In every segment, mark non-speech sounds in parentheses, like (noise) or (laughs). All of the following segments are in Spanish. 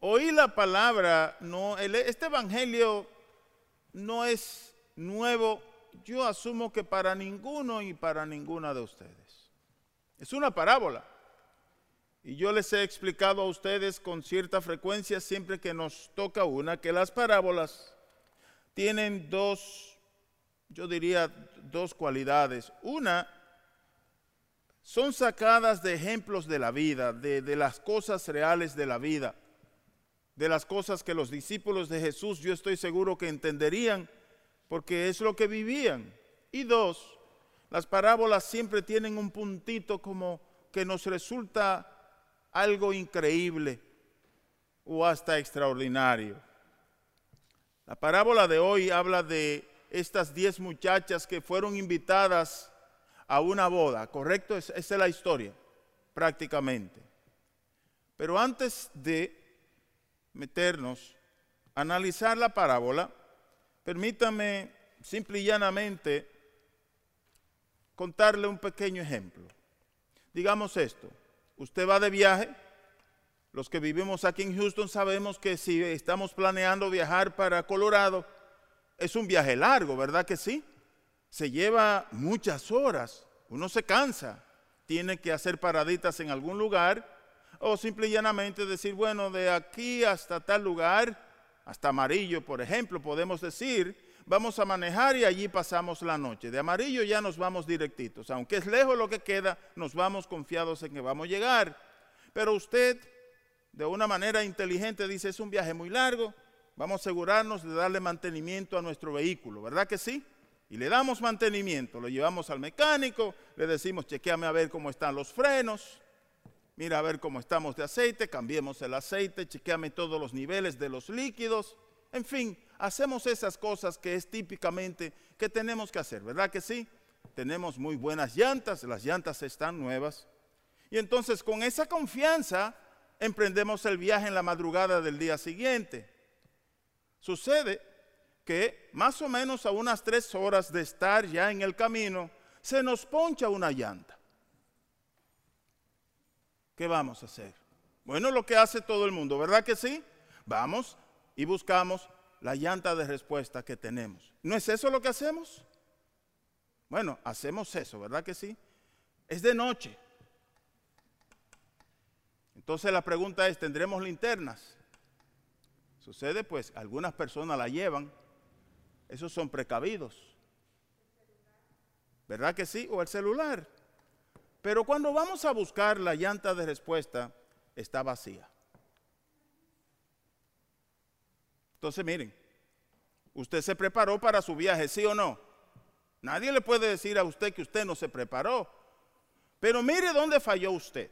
oí la palabra, no, este evangelio no es nuevo, yo asumo que para ninguno y para ninguna de ustedes. Es una parábola. Y yo les he explicado a ustedes con cierta frecuencia, siempre que nos toca una, que las parábolas tienen dos, yo diría, dos cualidades. Una, son sacadas de ejemplos de la vida, de, de las cosas reales de la vida, de las cosas que los discípulos de Jesús yo estoy seguro que entenderían, porque es lo que vivían. Y dos, las parábolas siempre tienen un puntito como que nos resulta algo increíble o hasta extraordinario. La parábola de hoy habla de estas diez muchachas que fueron invitadas a una boda, ¿correcto? Esa es la historia, prácticamente. Pero antes de meternos analizar la parábola, permítame simple y llanamente contarle un pequeño ejemplo. Digamos esto, usted va de viaje, los que vivimos aquí en Houston sabemos que si estamos planeando viajar para Colorado, es un viaje largo, ¿verdad que sí? Se lleva muchas horas, uno se cansa, tiene que hacer paraditas en algún lugar o simple y llanamente decir, bueno, de aquí hasta tal lugar, hasta Amarillo, por ejemplo, podemos decir, vamos a manejar y allí pasamos la noche. De Amarillo ya nos vamos directitos, aunque es lejos lo que queda, nos vamos confiados en que vamos a llegar. Pero usted, de una manera inteligente, dice, es un viaje muy largo, vamos a asegurarnos de darle mantenimiento a nuestro vehículo, ¿verdad que sí? Y le damos mantenimiento, lo llevamos al mecánico, le decimos, chequeame a ver cómo están los frenos, mira a ver cómo estamos de aceite, cambiemos el aceite, chequeame todos los niveles de los líquidos, en fin, hacemos esas cosas que es típicamente que tenemos que hacer, ¿verdad que sí? Tenemos muy buenas llantas, las llantas están nuevas. Y entonces con esa confianza emprendemos el viaje en la madrugada del día siguiente. Sucede que más o menos a unas tres horas de estar ya en el camino, se nos poncha una llanta. ¿Qué vamos a hacer? Bueno, lo que hace todo el mundo, ¿verdad que sí? Vamos y buscamos la llanta de respuesta que tenemos. ¿No es eso lo que hacemos? Bueno, hacemos eso, ¿verdad que sí? Es de noche. Entonces la pregunta es, ¿tendremos linternas? Sucede pues, algunas personas la llevan, esos son precavidos. ¿Verdad que sí? O el celular. Pero cuando vamos a buscar la llanta de respuesta, está vacía. Entonces miren, usted se preparó para su viaje, ¿sí o no? Nadie le puede decir a usted que usted no se preparó. Pero mire dónde falló usted.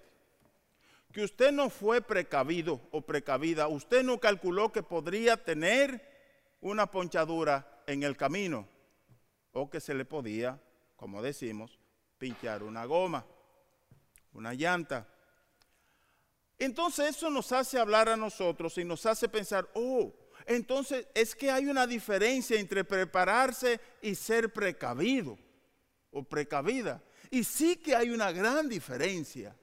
Que usted no fue precavido o precavida. Usted no calculó que podría tener una ponchadura en el camino. O que se le podía, como decimos, pinchar una goma una llanta. Entonces eso nos hace hablar a nosotros y nos hace pensar, oh, entonces es que hay una diferencia entre prepararse y ser precavido o precavida. Y sí que hay una gran diferencia.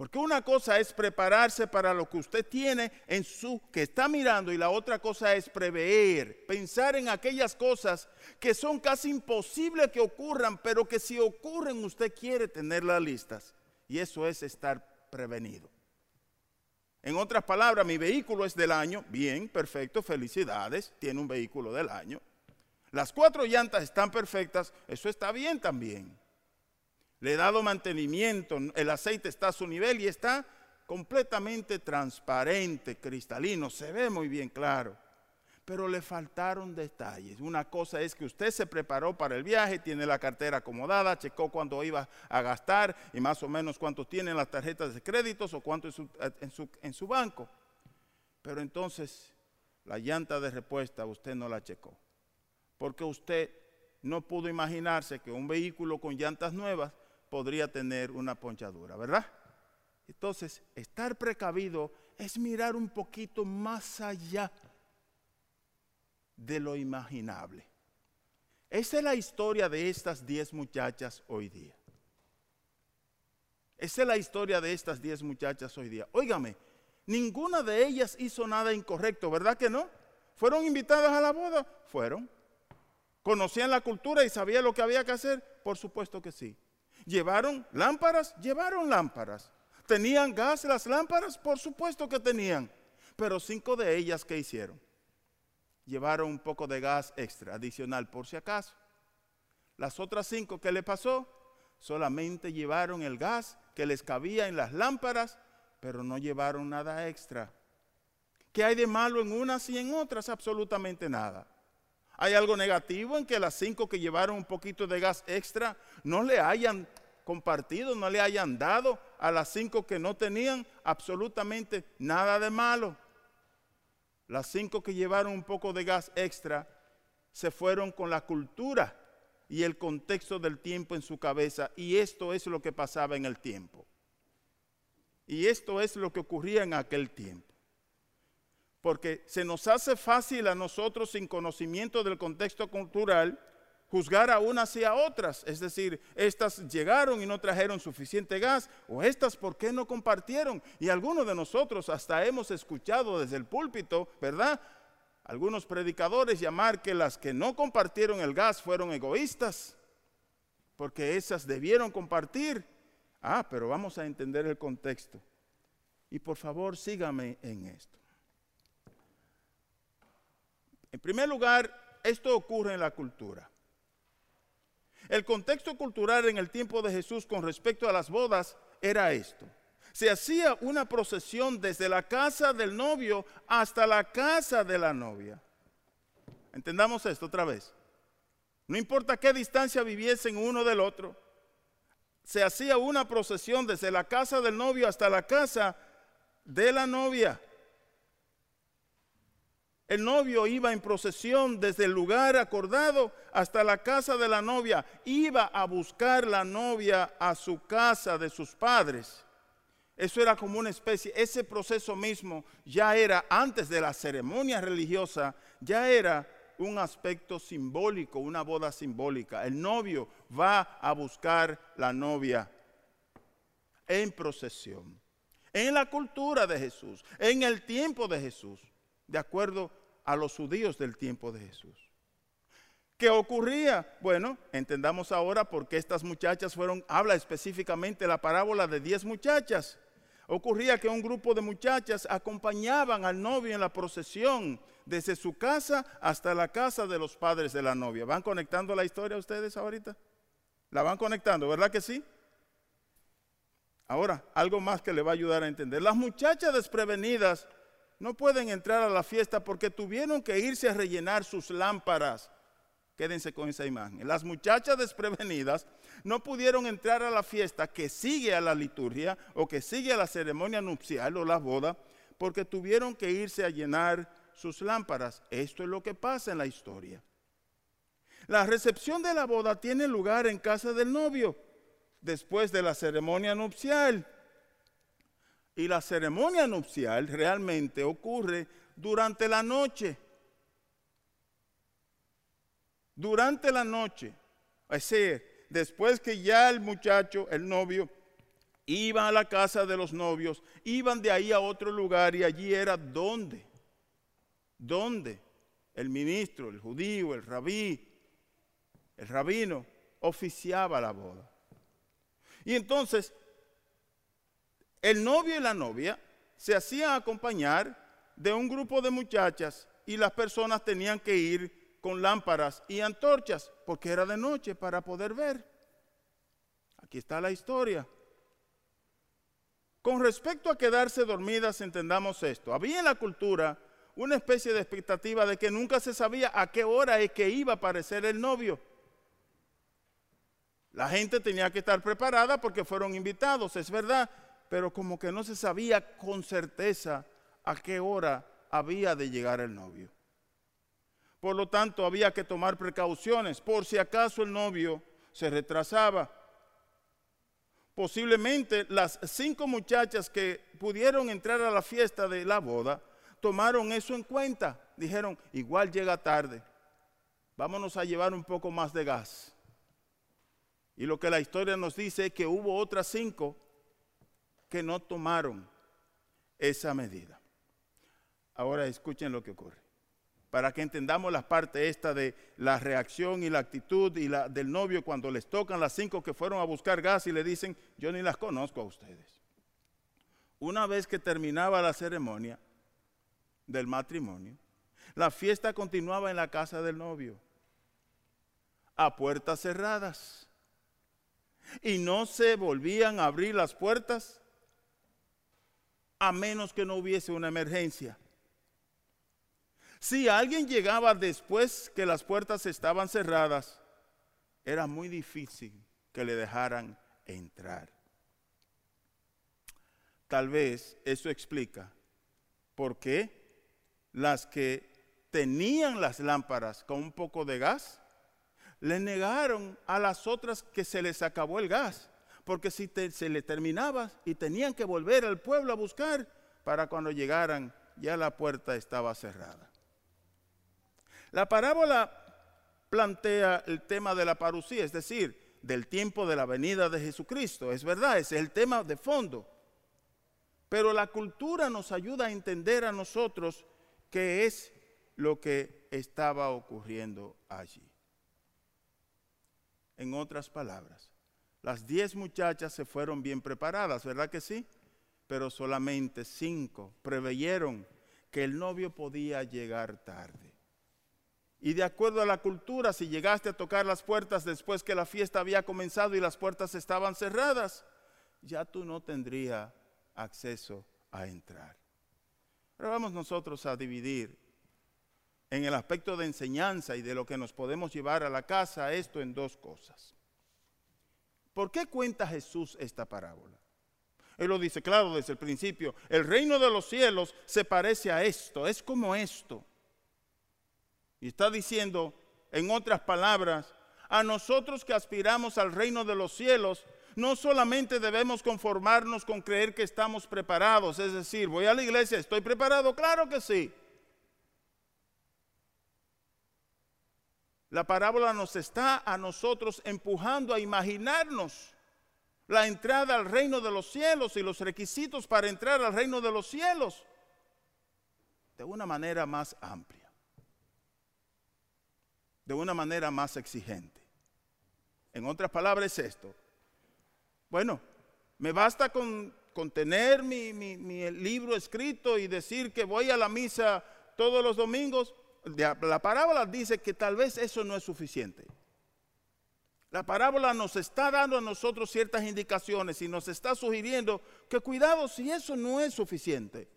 Porque una cosa es prepararse para lo que usted tiene en su que está mirando y la otra cosa es prever, pensar en aquellas cosas que son casi imposibles que ocurran, pero que si ocurren usted quiere tenerlas listas. Y eso es estar prevenido. En otras palabras, mi vehículo es del año, bien, perfecto, felicidades, tiene un vehículo del año. Las cuatro llantas están perfectas, eso está bien también le he dado mantenimiento, el aceite está a su nivel y está completamente transparente, cristalino, se ve muy bien claro. Pero le faltaron detalles. Una cosa es que usted se preparó para el viaje, tiene la cartera acomodada, checó cuánto iba a gastar y más o menos cuánto tienen las tarjetas de créditos o cuánto en su, en su banco. Pero entonces la llanta de respuesta usted no la checó. Porque usted no pudo imaginarse que un vehículo con llantas nuevas podría tener una ponchadura, ¿verdad? Entonces, estar precavido es mirar un poquito más allá de lo imaginable. Esa es la historia de estas diez muchachas hoy día. Esa es la historia de estas diez muchachas hoy día. Óigame, Ninguna de ellas hizo nada incorrecto, ¿verdad que no? ¿Fueron invitadas a la boda? Fueron. ¿Conocían la cultura y sabían lo que había que hacer? Por supuesto que sí. ¿Llevaron lámparas? Llevaron lámparas. ¿Tenían gas las lámparas? Por supuesto que tenían. Pero cinco de ellas, ¿qué hicieron? Llevaron un poco de gas extra, adicional, por si acaso. Las otras cinco, ¿qué le pasó? Solamente llevaron el gas que les cabía en las lámparas, pero no llevaron nada extra. ¿Qué hay de malo en unas y en otras? Absolutamente nada. ¿Hay algo negativo en que las cinco que llevaron un poquito de gas extra no le hayan no le hayan dado a las cinco que no tenían absolutamente nada de malo? Las cinco que llevaron un poco de gas extra se fueron con la cultura y el contexto del tiempo en su cabeza y esto es lo que pasaba en el tiempo. Y esto es lo que ocurría en aquel tiempo. Porque se nos hace fácil a nosotros sin conocimiento del contexto cultural juzgar a unas y a otras. Es decir, estas llegaron y no trajeron suficiente gas, o estas, ¿por qué no compartieron? Y algunos de nosotros hasta hemos escuchado desde el púlpito, ¿verdad? Algunos predicadores llamar que las que no compartieron el gas fueron egoístas, porque esas debieron compartir. Ah, pero vamos a entender el contexto. Y por favor, sígame en esto. En primer lugar, esto ocurre en la cultura. El contexto cultural en el tiempo de Jesús con respecto a las bodas era esto. Se hacía una procesión desde la casa del novio hasta la casa de la novia. Entendamos esto otra vez. No importa qué distancia viviesen uno del otro, se hacía una procesión desde la casa del novio hasta la casa de la novia. El novio iba en procesión desde el lugar acordado hasta la casa de la novia. Iba a buscar la novia a su casa de sus padres. Eso era como una especie, ese proceso mismo ya era antes de la ceremonia religiosa, ya era un aspecto simbólico, una boda simbólica. El novio va a buscar la novia en procesión. En la cultura de Jesús, en el tiempo de Jesús, de acuerdo a los judíos del tiempo de Jesús. ¿Qué ocurría? Bueno, entendamos ahora por qué estas muchachas fueron, habla específicamente la parábola de diez muchachas. Ocurría que un grupo de muchachas acompañaban al novio en la procesión desde su casa hasta la casa de los padres de la novia. ¿Van conectando la historia ustedes ahorita? ¿La van conectando, verdad que sí? Ahora, algo más que le va a ayudar a entender. Las muchachas desprevenidas no pueden entrar a la fiesta porque tuvieron que irse a rellenar sus lámparas. Quédense con esa imagen. Las muchachas desprevenidas no pudieron entrar a la fiesta que sigue a la liturgia o que sigue a la ceremonia nupcial o la boda porque tuvieron que irse a llenar sus lámparas. Esto es lo que pasa en la historia. La recepción de la boda tiene lugar en casa del novio después de la ceremonia nupcial. Y la ceremonia nupcial realmente ocurre durante la noche. Durante la noche. Es decir, después que ya el muchacho, el novio, iba a la casa de los novios, iban de ahí a otro lugar y allí era donde, donde el ministro, el judío, el rabí, el rabino, oficiaba la boda. Y entonces el novio y la novia se hacían acompañar de un grupo de muchachas y las personas tenían que ir con lámparas y antorchas porque era de noche para poder ver. Aquí está la historia. Con respecto a quedarse dormidas, entendamos esto. Había en la cultura una especie de expectativa de que nunca se sabía a qué hora es que iba a aparecer el novio. La gente tenía que estar preparada porque fueron invitados, es verdad, pero como que no se sabía con certeza a qué hora había de llegar el novio. Por lo tanto, había que tomar precauciones por si acaso el novio se retrasaba. Posiblemente las cinco muchachas que pudieron entrar a la fiesta de la boda tomaron eso en cuenta. Dijeron, igual llega tarde, vámonos a llevar un poco más de gas. Y lo que la historia nos dice es que hubo otras cinco que no tomaron esa medida. Ahora escuchen lo que ocurre. Para que entendamos la parte esta de la reacción y la actitud y la del novio cuando les tocan las cinco que fueron a buscar gas y le dicen, yo ni las conozco a ustedes. Una vez que terminaba la ceremonia del matrimonio, la fiesta continuaba en la casa del novio, a puertas cerradas. Y no se volvían a abrir las puertas a menos que no hubiese una emergencia. Si alguien llegaba después que las puertas estaban cerradas, era muy difícil que le dejaran entrar. Tal vez eso explica por qué las que tenían las lámparas con un poco de gas, le negaron a las otras que se les acabó el gas, porque si se le terminaba y tenían que volver al pueblo a buscar, para cuando llegaran ya la puerta estaba cerrada. La parábola plantea el tema de la parucía, es decir, del tiempo de la venida de Jesucristo. Es verdad, ese es el tema de fondo. Pero la cultura nos ayuda a entender a nosotros qué es lo que estaba ocurriendo allí. En otras palabras, las diez muchachas se fueron bien preparadas, ¿verdad que sí? Pero solamente cinco preveyeron que el novio podía llegar tarde. Y de acuerdo a la cultura, si llegaste a tocar las puertas después que la fiesta había comenzado y las puertas estaban cerradas, ya tú no tendrías acceso a entrar. Ahora vamos nosotros a dividir en el aspecto de enseñanza y de lo que nos podemos llevar a la casa esto en dos cosas. ¿Por qué cuenta Jesús esta parábola? Él lo dice claro desde el principio, el reino de los cielos se parece a esto, es como esto. Y está diciendo, en otras palabras, a nosotros que aspiramos al reino de los cielos, no solamente debemos conformarnos con creer que estamos preparados, es decir, voy a la iglesia, estoy preparado, claro que sí. La parábola nos está a nosotros empujando a imaginarnos la entrada al reino de los cielos y los requisitos para entrar al reino de los cielos de una manera más amplia, de una manera más exigente. En otras palabras, es esto. Bueno, me basta con, tener mi, mi libro escrito y decir que voy a la misa todos los domingos la parábola dice que tal vez eso no es suficiente. La parábola nos está dando a nosotros ciertas indicaciones y nos está sugiriendo que cuidado si eso no es suficiente.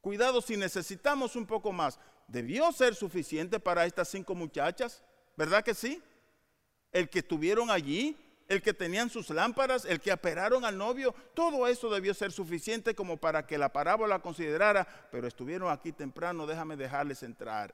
Cuidado si necesitamos un poco más. Debió ser suficiente para estas cinco muchachas, ¿verdad que sí? El que estuvieron allí, el que tenían sus lámparas, el que aperaron al novio, todo eso debió ser suficiente como para que la parábola considerara, pero estuvieron aquí temprano, déjame dejarles entrar.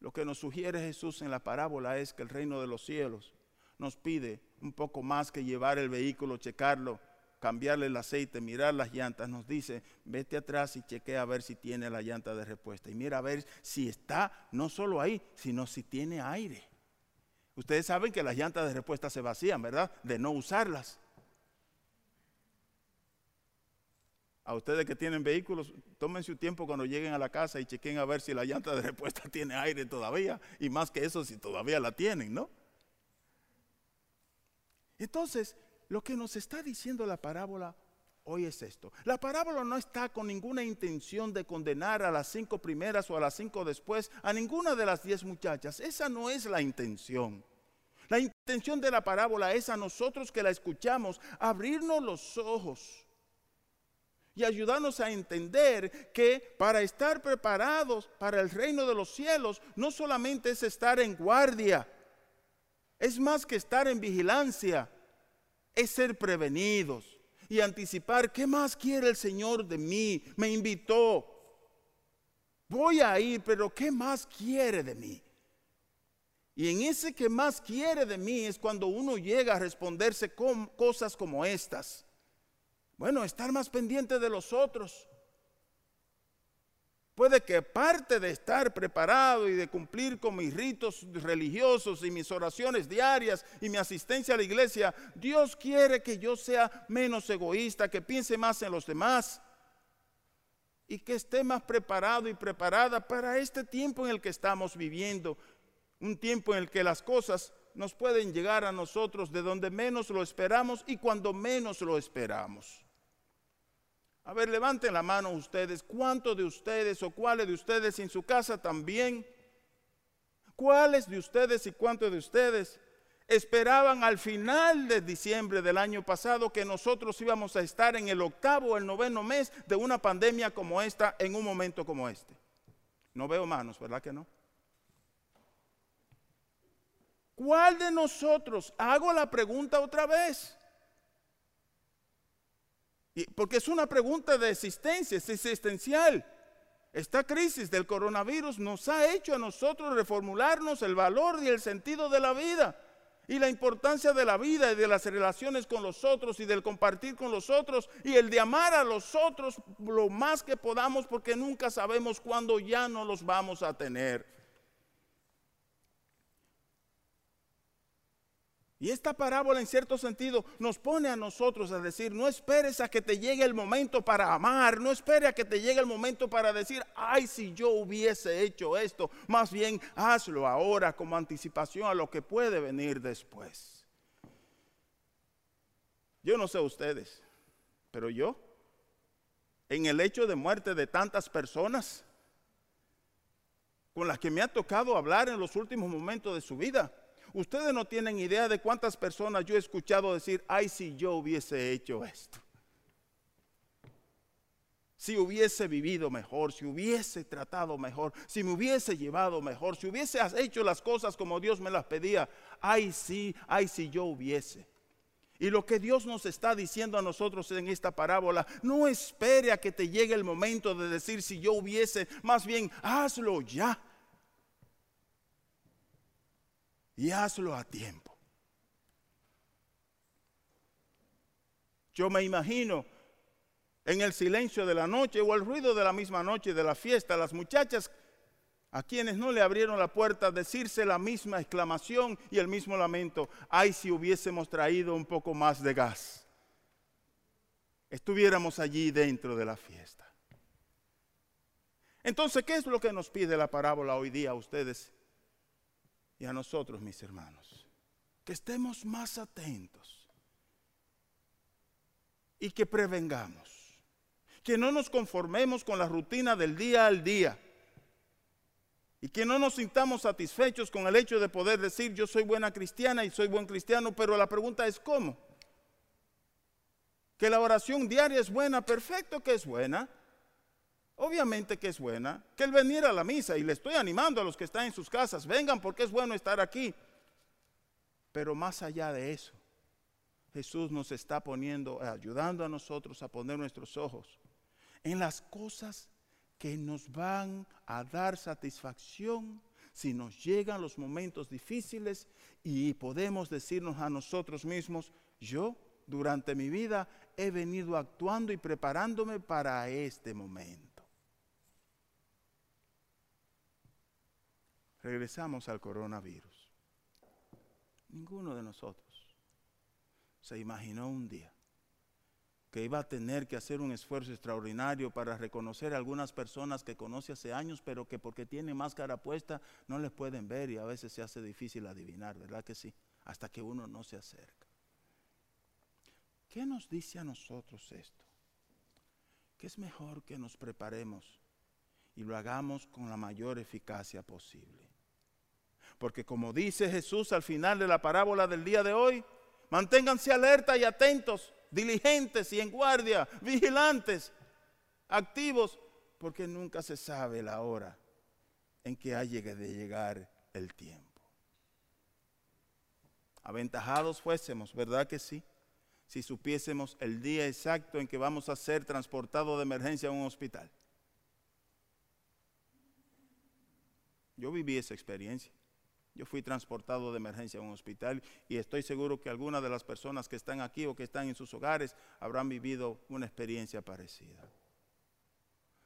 Lo que nos sugiere Jesús en la parábola es que el reino de los cielos nos pide un poco más que llevar el vehículo, checarlo, cambiarle el aceite, mirar las llantas. Nos dice, vete atrás y chequea a ver si tiene la llanta de respuesta. Y mira a ver si está no solo ahí, sino si tiene aire. Ustedes saben que las llantas de respuesta se vacían, ¿verdad? De no usarlas. A ustedes que tienen vehículos, tomen su tiempo cuando lleguen a la casa y chequen a ver si la llanta de respuesta (laughs) tiene aire todavía. Y más que eso, si todavía la tienen, ¿no? Entonces, lo que nos está diciendo la parábola hoy es esto. La parábola no está con ninguna intención de condenar a las cinco primeras o a las cinco después, a ninguna de las diez muchachas. Esa no es la intención. La intención de la parábola es a nosotros que la escuchamos abrirnos los ojos y ayudarnos a entender que para estar preparados para el reino de los cielos no solamente es estar en guardia, es más que estar en vigilancia, es ser prevenidos y anticipar qué más quiere el Señor de mí. Me invitó. Voy a ir, pero ¿qué más quiere de mí? Y en ese que más quiere de mí es cuando uno llega a responderse con cosas como estas. Bueno, estar más pendiente de los otros. Puede que parte de estar preparado y de cumplir con mis ritos religiosos y mis oraciones diarias y mi asistencia a la iglesia, Dios quiere que yo sea menos egoísta, que piense más en los demás y que esté más preparado y preparada para este tiempo en el que estamos viviendo, un tiempo en el que las cosas nos pueden llegar a nosotros de donde menos lo esperamos y cuando menos lo esperamos. A ver, levanten la mano ustedes. ¿Cuántos de ustedes o cuáles de ustedes en su casa también? ¿Cuáles de ustedes y cuántos de ustedes esperaban al final de diciembre del año pasado que nosotros íbamos a estar en el octavo o el noveno mes de una pandemia como esta en un momento como este? No veo manos, ¿verdad que no? ¿Cuál de nosotros? Hago la pregunta otra vez porque es una pregunta de existencia, es existencial. Esta crisis del coronavirus nos ha hecho a nosotros reformularnos el valor y el sentido de la vida y la importancia de la vida y de las relaciones con los otros y del compartir con los otros y el de amar a los otros lo más que podamos porque nunca sabemos cuándo ya no los vamos a tener. Y esta parábola en cierto sentido nos pone a nosotros a decir, no esperes a que te llegue el momento para amar, no esperes a que te llegue el momento para decir, ay, si yo hubiese hecho esto, más bien hazlo ahora como anticipación a lo que puede venir después. Yo no sé ustedes, pero yo, en el hecho de muerte de tantas personas con las que me ha tocado hablar en los últimos momentos de su vida, Ustedes no tienen idea de cuántas personas yo he escuchado decir, ay, si yo hubiese hecho esto. Si hubiese vivido mejor, si hubiese tratado mejor, si me hubiese llevado mejor, si hubiese hecho las cosas como Dios me las pedía, ay, sí, ay, si yo hubiese. Y lo que Dios nos está diciendo a nosotros en esta parábola, no espere a que te llegue el momento de decir si yo hubiese, más bien hazlo ya. Y hazlo a tiempo. Yo me imagino en el silencio de la noche o el ruido de la misma noche de la fiesta, las muchachas a quienes no le abrieron la puerta decirse la misma exclamación y el mismo lamento, ay si hubiésemos traído un poco más de gas, estuviéramos allí dentro de la fiesta. Entonces, ¿qué es lo que nos pide la parábola hoy día a ustedes y a nosotros, mis hermanos, que estemos más atentos y que prevengamos, que no nos conformemos con la rutina del día al día y que no nos sintamos satisfechos con el hecho de poder decir yo soy buena cristiana y soy buen cristiano, pero la pregunta es ¿cómo? Que la oración diaria es buena, perfecto que es buena, Obviamente que es buena, que el venir a la misa, y le estoy animando a los que están en sus casas, vengan porque es bueno estar aquí. Pero más allá de eso, Jesús nos está poniendo, ayudando a nosotros a poner nuestros ojos en las cosas que nos van a dar satisfacción si nos llegan los momentos difíciles y podemos decirnos a nosotros mismos, yo durante mi vida he venido actuando y preparándome para este momento. Regresamos al coronavirus. Ninguno de nosotros se imaginó un día que iba a tener que hacer un esfuerzo extraordinario para reconocer a algunas personas que conoce hace años, pero que porque tiene máscara puesta no les pueden ver y a veces se hace difícil adivinar, ¿verdad que sí? Hasta que uno no se acerca. ¿Qué nos dice a nosotros esto? Que es mejor que nos preparemos y lo hagamos con la mayor eficacia posible. Porque como dice Jesús al final de la parábola del día de hoy, manténganse alerta y atentos, diligentes y en guardia, vigilantes, activos, porque nunca se sabe la hora en que ha de llegar el tiempo. Aventajados fuésemos, ¿verdad que sí? Si supiésemos el día exacto en que vamos a ser transportados de emergencia a un hospital. Yo viví esa experiencia. Yo fui transportado de emergencia a un hospital y estoy seguro que algunas de las personas que están aquí o que están en sus hogares habrán vivido una experiencia parecida.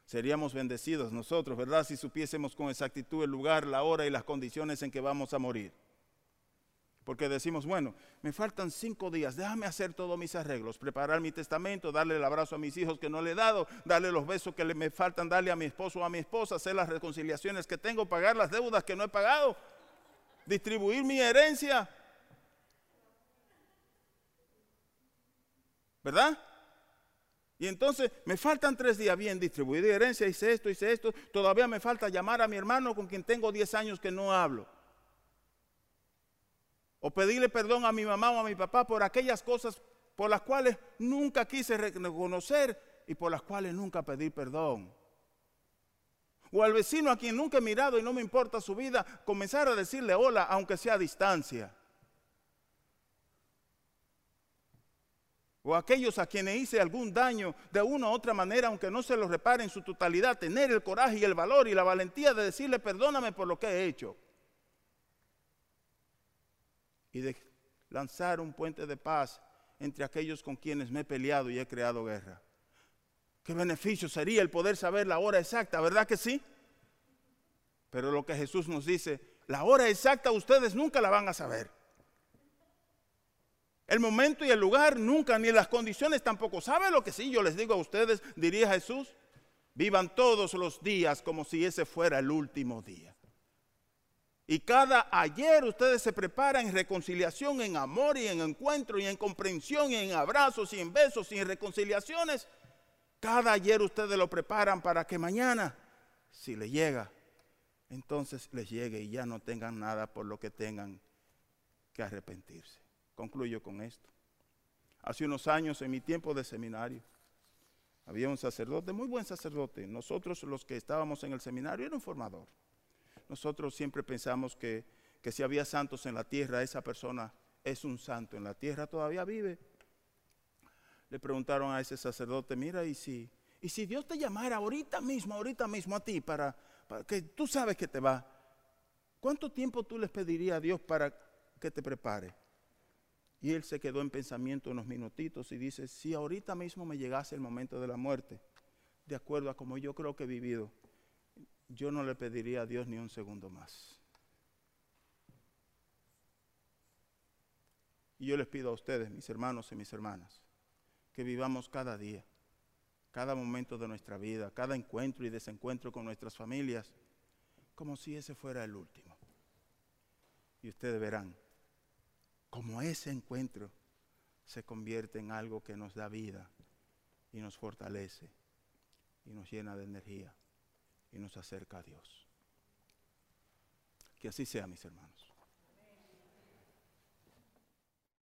Seríamos bendecidos nosotros, ¿verdad? Si supiésemos con exactitud el lugar, la hora y las condiciones en que vamos a morir. Porque decimos, bueno, me faltan cinco días, déjame hacer todos mis arreglos, preparar mi testamento, darle el abrazo a mis hijos que no le he dado, darle los besos que me faltan, darle a mi esposo o a mi esposa, hacer las reconciliaciones que tengo, pagar las deudas que no he pagado, distribuir mi herencia. ¿Verdad? Y entonces me faltan tres días, bien, distribuir herencia, hice esto, hice esto, todavía me falta llamar a mi hermano con quien tengo 10 años que no hablo. O pedirle perdón a mi mamá o a mi papá por aquellas cosas por las cuales nunca quise reconocer y por las cuales nunca pedí perdón. O al vecino a quien nunca he mirado y no me importa su vida, comenzar a decirle hola, aunque sea a distancia. o aquellos a quienes hice algún daño de una u otra manera, aunque no se lo repare en su totalidad, tener el coraje y el valor y la valentía de decirle perdóname por lo que he hecho. Y de lanzar un puente de paz entre aquellos con quienes me he peleado y he creado guerra. ¿Qué beneficio sería el poder saber la hora exacta? ¿Verdad que sí? Pero lo que Jesús nos dice, la hora exacta ustedes nunca la van a saber. El momento y el lugar nunca, ni las condiciones tampoco. ¿Sabe lo que sí yo les digo a ustedes? Diría Jesús. Vivan todos los días como si ese fuera el último día. Y cada ayer ustedes se preparan en reconciliación, en amor y en encuentro y en comprensión y en abrazos y en besos y en reconciliaciones. Cada ayer ustedes lo preparan para que mañana, si le llega, entonces les llegue y ya no tengan nada por lo que tengan que arrepentirse. Concluyo con esto. Hace unos años, en mi tiempo de seminario, había un sacerdote, muy buen sacerdote. Nosotros los que estábamos en el seminario era un formador. Nosotros siempre pensamos que, que si había santos en la tierra, esa persona es un santo en la tierra, todavía vive. Le preguntaron a ese sacerdote, mira, ¿y si, y si Dios te llamara ahorita mismo, ahorita mismo a ti, para, para que tú sabes que te va, ¿cuánto tiempo tú les pedirías a Dios para que te prepare? Y él se quedó en pensamiento unos minutitos y dice, si ahorita mismo me llegase el momento de la muerte, de acuerdo a como yo creo que he vivido, yo no le pediría a Dios ni un segundo más. Y yo les pido a ustedes, mis hermanos y mis hermanas, que vivamos cada día, cada momento de nuestra vida, cada encuentro y desencuentro con nuestras familias, como si ese fuera el último. Y ustedes verán como ese encuentro se convierte en algo que nos da vida y nos fortalece y nos llena de energía y nos acerca a Dios. Que así sea, mis hermanos.